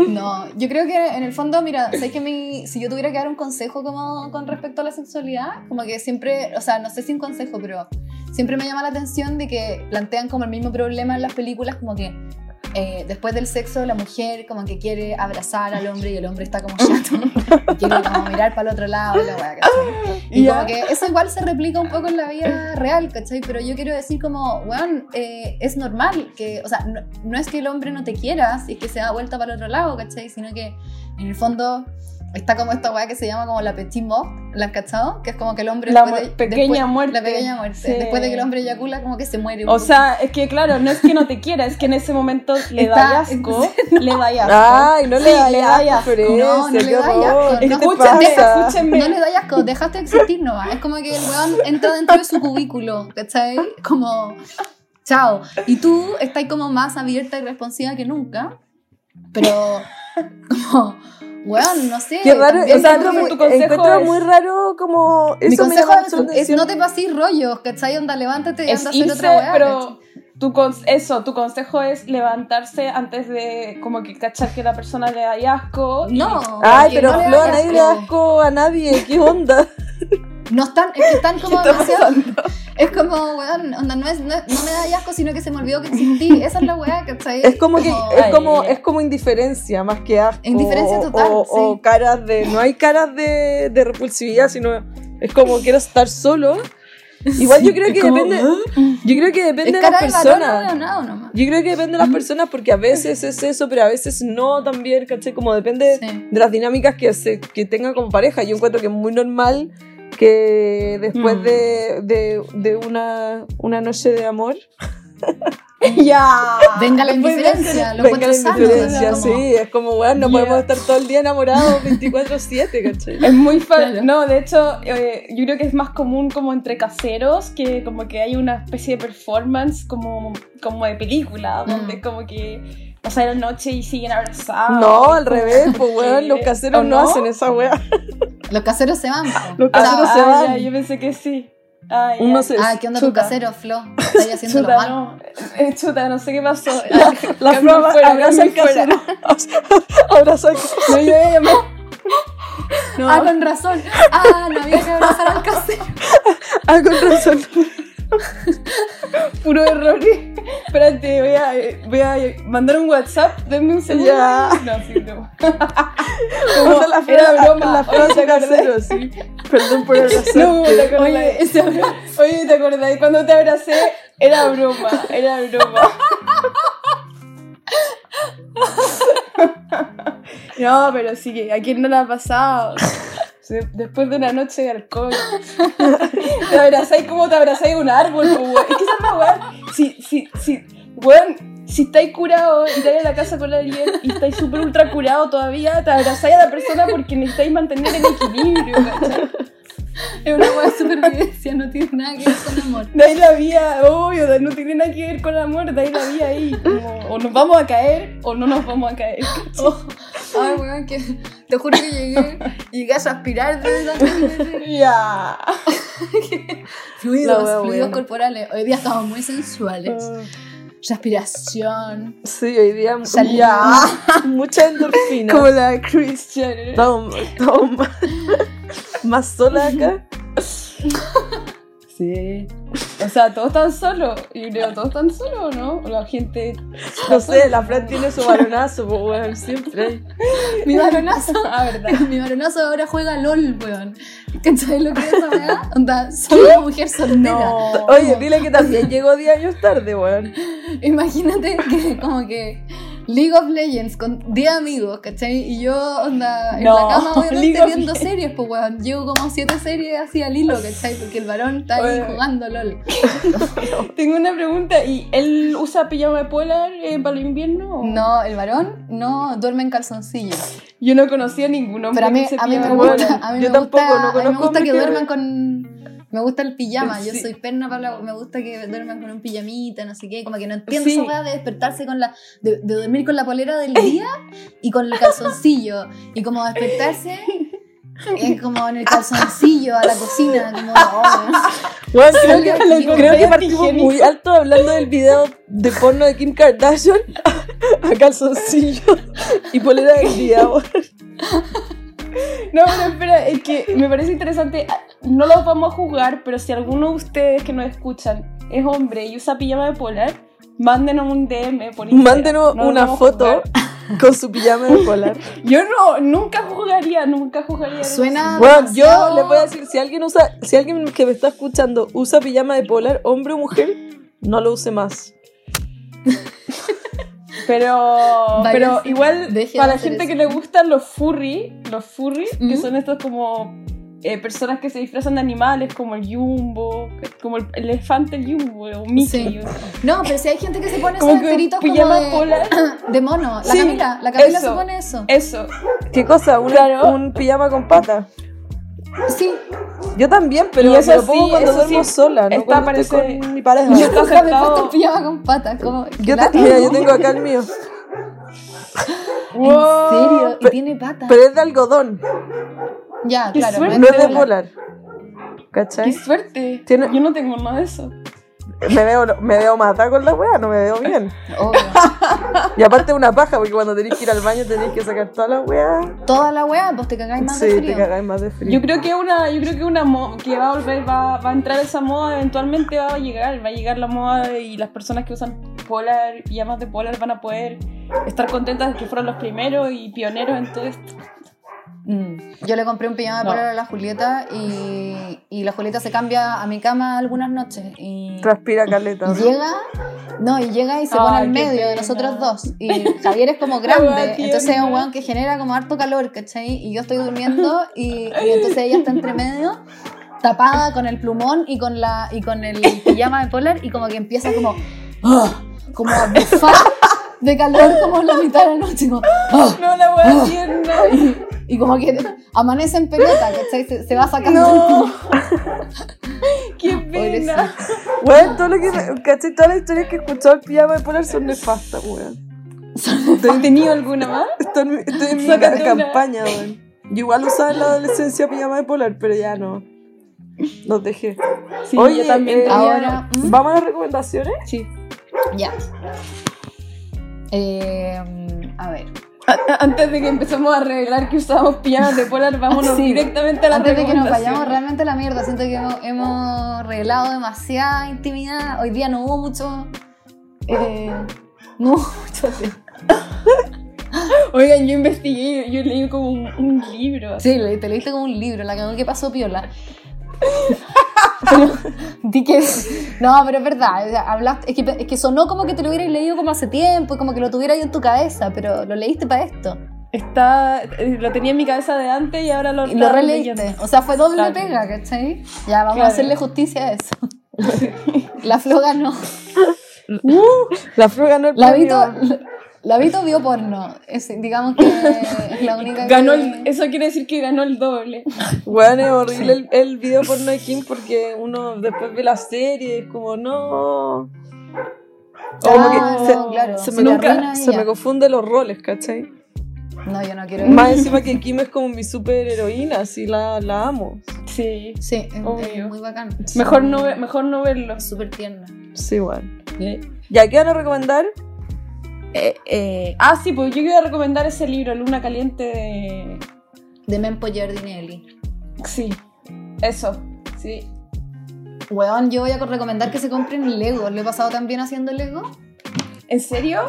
No, yo creo que en el fondo, mira, sé que mi, si yo tuviera que dar un consejo como con respecto a la sexualidad, como que siempre, o sea, no sé si un consejo, pero siempre me llama la atención de que plantean como el mismo problema en las películas, como que eh, después del sexo la mujer como que quiere abrazar al hombre y el hombre está como chato y quiere como mirar para el otro lado y la weá, ¿cachai? Y Ya. como que eso igual se replica un poco en la vida real, ¿cachai? Pero yo quiero decir como, weón, eh, es normal que, o sea, no, no es que el hombre no te quiera, si es que se da vuelta para el otro lado, ¿cachai? Sino que en el fondo está como esta weá que se llama como la petit mort, ¿la has cachado? Que es como que el hombre La de- pequeña después- muerte. La pequeña muerte. Sí. Después de que el hombre eyacula, como que se muere. O sea, es que claro, no es que no te quiera, es que en ese momento le da asco. Le da asco. Ay, no le Sí, da le da asco, No, no le da asco, ¿qué no. Escúchame, escúchame. no le da asco, dejaste de existir nomás. Es como que el weón entra dentro de su cubículo, ¿cachai? Como, chao. Y tú estás como más abierta y responsiva que nunca, pero como, weón, no sé. Qué raro, o sea, como tu consejo encuentro es- muy raro como... mi eso me consejo es, no te pases rollos, ¿cachai? Onda, levántate y Es anda a hacer irse, otra weá. pero tu eso, tu consejo es levantarse antes de como que cachar que la persona le da asco. y- No. Ay, pero no a nadie le da asco. asco a nadie, ¿qué onda? No están, es que están como ¿Qué está demasiado. pasando? Es como, weón, onda, no, es, no, no me da asco, sino que se me olvidó que existí. Esa es la weá, ¿cachai? Es como que es Ay. como es como indiferencia más que asco. Indiferencia o- total, O, sí. o caras de no hay caras de, de repulsividad, sino es como quiero estar solo. Igual yo creo es que como, depende. Yo creo que depende Es de las de personas. ahueonado nomás. Yo creo que depende de las personas porque a veces es eso, pero a veces no también, ¿cachai? Como depende Sí. de las dinámicas que, se, que tenga como pareja. Yo encuentro que es muy normal que después Mm. de, de, de una, una noche de amor ya. Venga la indiferencia, lo venga la indiferencia, como- sí, es como, bueno, no podemos estar todo el día enamorados 24/7, ¿cachai? Es muy fácil. Claro. No, de hecho, eh, yo creo que es más común como entre caseros que como que hay una especie de performance como, como de película, donde Mm. como que pasan la noche y siguen abrazados. No, al revés, pues weón, los caseros ¿o no hacen esa weá. Los caseros se van. Los Ah, caseros se ah, van. ya, yo pensé que sí. Ah, ya. Uno se Ah, ¿qué onda tu Chuta. casero, Flo? Estás haciéndolo Chuta, mal. no. Eh, Chuta, no sé qué pasó. La Cambio flor fuera, abraza al casero. abraza al casero. No, yo voy a llamar. No, Ah, con razón. Ah, no había que abrazar al casero. Ah, con razón. puro error. Espérate, voy a, voy a mandar un WhatsApp. Denme un segundo. Ya. No, sí, no. Como la era broma. La frase casero, sí. Perdón por abrazarte. No, ¿te? Oye, ese. Oye, ¿te acordás? Cuando te abracé, era broma, era broma. No, pero sí que a quién no le ha pasado. Después de una noche de alcohol. Te abrazáis como te abrazáis a un árbol, po, weón. Es que esa es la weá. Si, si, si, weón, si estáis curado y estáis en la casa con alguien y estáis súper ultra curado todavía, te abrazáis a la persona porque necesitáis mantener el equilibrio, ¿cachai? Es una buena supervivencia, no tiene nada que ver con amor. De ahí la vía, obvio, no tiene nada que ver con la muerte, de ahí la vía ahí. Como, o nos vamos a caer o no nos vamos a caer. Oh, ay, weón, que te juro que llegué llegué a aspirar de de- Ya. fluidos, La wea fluidos corporales. Hoy día estamos muy sensuales. Ah, Respiración. Sí, hoy día Salud. ya, mucha endorfina. Como la Christian. Estamos, estamos más, sola acá. Sí. O sea, todos están solos. Yo creo, todos están solos, ¿no? La gente. No sé, la Fran tiene su balonazo, pues weón, siempre. Mi varonazo. Ah, verdad. Mi varonazo ahora juega LOL, weón. ¿Cachai lo que es esa weá? Onda, soy una mujer soltera. No. Oye, dile que también llegó 10 años tarde, weón. Imagínate que como que League of Legends con 10 amigos, ¿cachai? Y yo, onda, en No, la cama obviamente viendo series, pues weón. Llevo como 7 series así al hilo, ¿cachai? Porque el varón está ahí Oye. jugando LOL. Tengo una pregunta. ¿Y él usa pijama de polar eh, para el invierno? o- No, el varón no duerme en calzoncillos. Yo no conocía a ningún hombre Pero a mí, que a mí me gusta, polar. a mí Yo me tampoco, gusta, no a mí me conozco gusta que- duerman con... Me gusta el pijama, yo Sí. soy perna para la- Me gusta que duerman con un pijamita, no sé qué. Como que no entiendo Sí. esa de despertarse con la. De, de dormir con la polera del día y con el calzoncillo. Y como despertarse. Es como en el calzoncillo a la cocina. Como, oh, Weón, creo que, Lo creo que partimos muy alto hablando del video de porno de Kim Kardashian a calzoncillo y polera del día. No, pero espera, es que me parece interesante. No los vamos a juzgar, pero si alguno de ustedes que nos escuchan es hombre y usa pijama de polar, mándenos un DM por Instagram. Mándenos No una foto con su pijama de polar. Yo no, nunca jugaría, nunca jugaría. Suena-. Bueno, demasiado- yo les voy a decir, si alguien usa, si alguien que me está escuchando usa pijama de polar, hombre o mujer, no lo use más. Pero, pero igual, dejen de para la gente eso. que le gustan los furry, los furry, que Ujú. son estos como eh, personas que se disfrazan de animales, como el Jumbo, como el elefante el Jumbo, o Mickey. Sí. No, pero si hay gente que se pone Como esos que esteritos como pijama de, polar. de mono. La Sí, Camila, la Camila eso. se pone eso. Eso. ¿Qué cosa? Una- Claro. Un pijama con patas. Sí, Yo también, pero Y eso me lo pongo sí, cuando duermo sí, sola, no está cuando estoy parece- con mi pareja. Yo Yo, está nunca me he pijama con patas. Como, qué te- mira, yo tengo acá el mío. ¿En serio? Y tiene patas. pero es de algodón, ya, Qué claro. suerte. no es de polar. polar. Qué ¿Cachai? suerte. Tiene- Yo no tengo nada de eso. Me veo, me veo matada con la wea, no me veo bien. Obvio. Y aparte es una paja, porque cuando tenés que ir al baño tenés que sacar toda la wea. Toda la wea, pues te cagáis más Sí, de te frío. cagáis más de frío. Yo creo que una, yo creo que una mo- que va a volver, va, va a entrar esa moda, eventualmente va a llegar, va a llegar la moda y las personas que usan polar, pijamas de polar van a poder estar contentas de que fueron los primeros y pioneros en todo esto. Mm. Yo le compré un pijama de No. polar a la Julieta y, y la Julieta se cambia a mi cama algunas noches. Y, Transpira caleta. y ¿no? llega, no, y llega y se Ay, pone al medio de pena. nosotros dos. Y Javier es como grande, entonces es un weón que genera como harto calor, ¿cachai? Y yo estoy durmiendo y, y entonces ella está entre medio tapada con el plumón y con la y con el pijama de polar y como que empieza como ¡ah! como a bufar de calor como en la mitad de la noche como, ¡ah! No, la wea tierna. Y, como que amanece en pelota, ¿cachai? Se, se va sacando No. Qué pena. Weón, todo lo que ¿cachai? Todas las historias que he escuchado del pijama de polar son nefastas, weón. ¿Has tenido alguna más? Estoy en, mi- estoy en mi Sácate campaña, weón. Yo igual usaba en la adolescencia pijama de polar, pero ya no. Los dejé. Sí, Oye, yo también eh, ahora ¿Mm? ¿Vamos a las recomendaciones? Sí. ya Eh, a ver Antes de que empecemos a revelar que usábamos pijamas de polar, vámonos Sí. directamente a la antes de que nos vayamos realmente a la mierda siento que hemos, hemos revelado demasiada intimidad hoy día no hubo mucho eh, no hubo mucho Oigan, yo investigué, yo leí como un, un libro. sí te leíste como un libro la que pasó piola pero di que no pero es verdad o sea, hablaste es que, es que sonó como que te lo hubieras leído como hace tiempo como que lo tuvieras ahí en tu cabeza pero lo leíste para esto Está, eh, lo tenía en mi cabeza de antes y ahora lo, Y lo releíste. O sea, fue doble Claro. pega, ¿cachai? Ya, vamos Claro. a hacerle justicia a eso. La Flo ganó. La Flo ganó el La premio. Vito, la Vito vio porno. Es, digamos que es la única Ganó que... el, eso quiere decir que ganó el doble. Weón, es horrible el, el video porno de Kim porque uno después ve la serie y es como, no. Como que Ah, se, no, claro, se se me, te nunca- se me confunde los roles, ¿cachai? No, yo no quiero Más encima que Kim es como mi super heroína, así la, la amo. Sí. Sí, es, Obvio. es muy bacán. Mejor no, mejor no verlo. Súper tierna. Sí, weón. ¿Ya qué van a recomendar? Eh, eh, ah, sí, pues yo quería recomendar ese libro, Luna Caliente de... De Mempo Giardinelli. Sí, eso, sí. Weón, yo voy a recomendar que se compren Lego. ¿Lo he pasado también haciendo Lego? ¿En serio?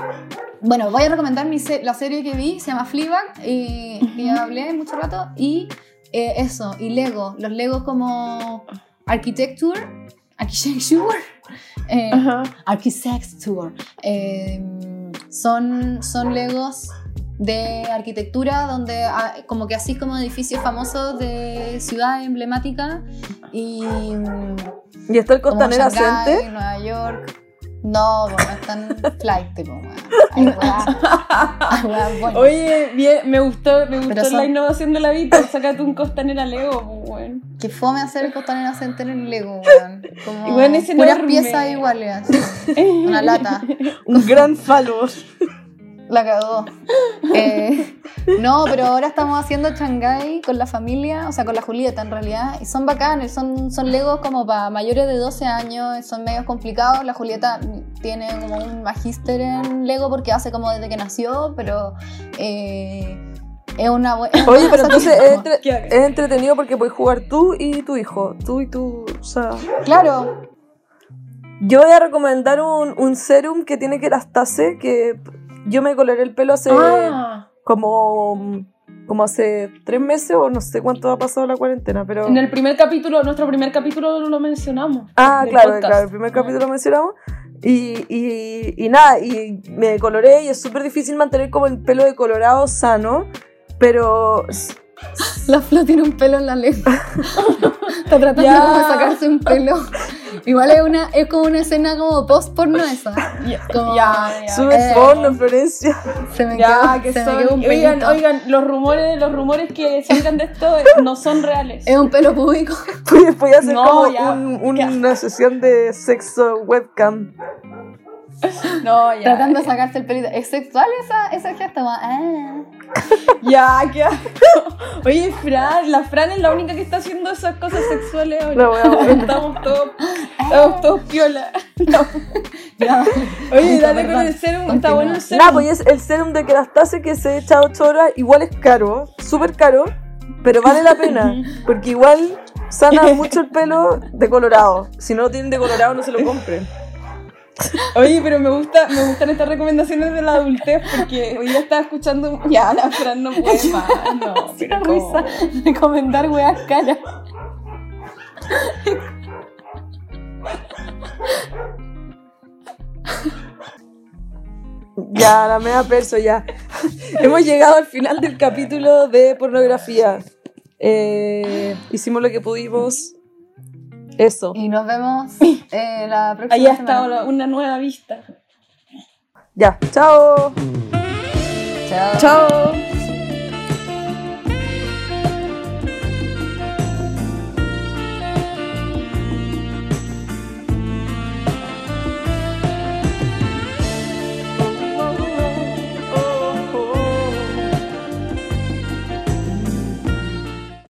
Bueno, voy a recomendar mi se- la serie que vi, se llama Fleabag, y hablé mucho rato, y eh, eso, y Lego, los Legos como Architecture, Architecture, eh. Architecture, eh, son, son Legos de arquitectura donde como que así como edificios famosos de ciudades emblemáticas y ¿Y está el Costanera? Nueva York. No, no están flight, tipo, bueno. Oye, bien, me gustó, me gustó son- la innovación de la vida. Sácate un costanera Lego, weón. Qué fome hacer el Costanera Center en Lego, weón. Como Y es puras enorme. piezas iguales, así. Una lata. Un gran falo. La cagó. Eh, no, pero ahora estamos haciendo Shanghai con la familia, o sea, con la Julieta en realidad, y son bacanes, son, son Legos como para mayores de 12 años, son medios complicados. La Julieta tiene como un magíster en Lego porque hace como desde que nació, pero eh, es una bu- es un Oye, pero entonces es, entre- es entretenido porque puedes jugar tú y tu hijo. Tú y tu. O sea. Claro, Yo voy a recomendar un, un serum que tiene kerastase que yo me coloré el pelo hace Ah, como, como hace tres meses o no sé cuánto ha pasado la cuarentena, pero... en el primer capítulo, nuestro primer capítulo lo mencionamos. Ah, claro, podcast. claro, el primer capítulo lo mencionamos. Y, y, y nada, y me decoloré y es súper difícil mantener como el pelo decolorado sano, pero La Flo tiene un pelo en la lengua. Está tratando como de sacarse un pelo. Igual es, una, es como una escena como post porno esa. Como, Ya, ya. sube Eh. porno, Florencia. Se me Ya, quedó, que se son. me quedó un Oigan, oigan, los rumores, los rumores que salgan de esto eh, no son reales. Es un pelo público. Voy, a hacer No, como un- una sesión de sexo webcam. No, ya. Tratando de sacarse el pelito. ¿Es sexual esa, ese gesto? Ah. Ya, qué asco. Oye, Fran, la Fran es la única que está haciendo esas cosas sexuales ahora. Wea buena. Estamos todos, estamos todos piola. No. Ya. Oye, dale con el serum, está bueno el serum. Nada, pues es el serum de kerastase que se echa 8 horas, igual es caro, súper caro, pero vale la pena, porque igual sana mucho el pelo decolorado. Si no lo tienen decolorado, no se lo compren. Oye, pero me gusta, me gustan estas recomendaciones de la adultez porque hoy día estaba escuchando. Ya, la Fran no puede más. No, pero risa recomendar weas caras. Ya, la mea perso, ya. Hemos llegado al final del capítulo de pornografía. Eh, hicimos lo que pudimos. Eso. Y nos vemos eh, la próxima Ahí estado una nueva vista. Ya, chao. Chao. Chao.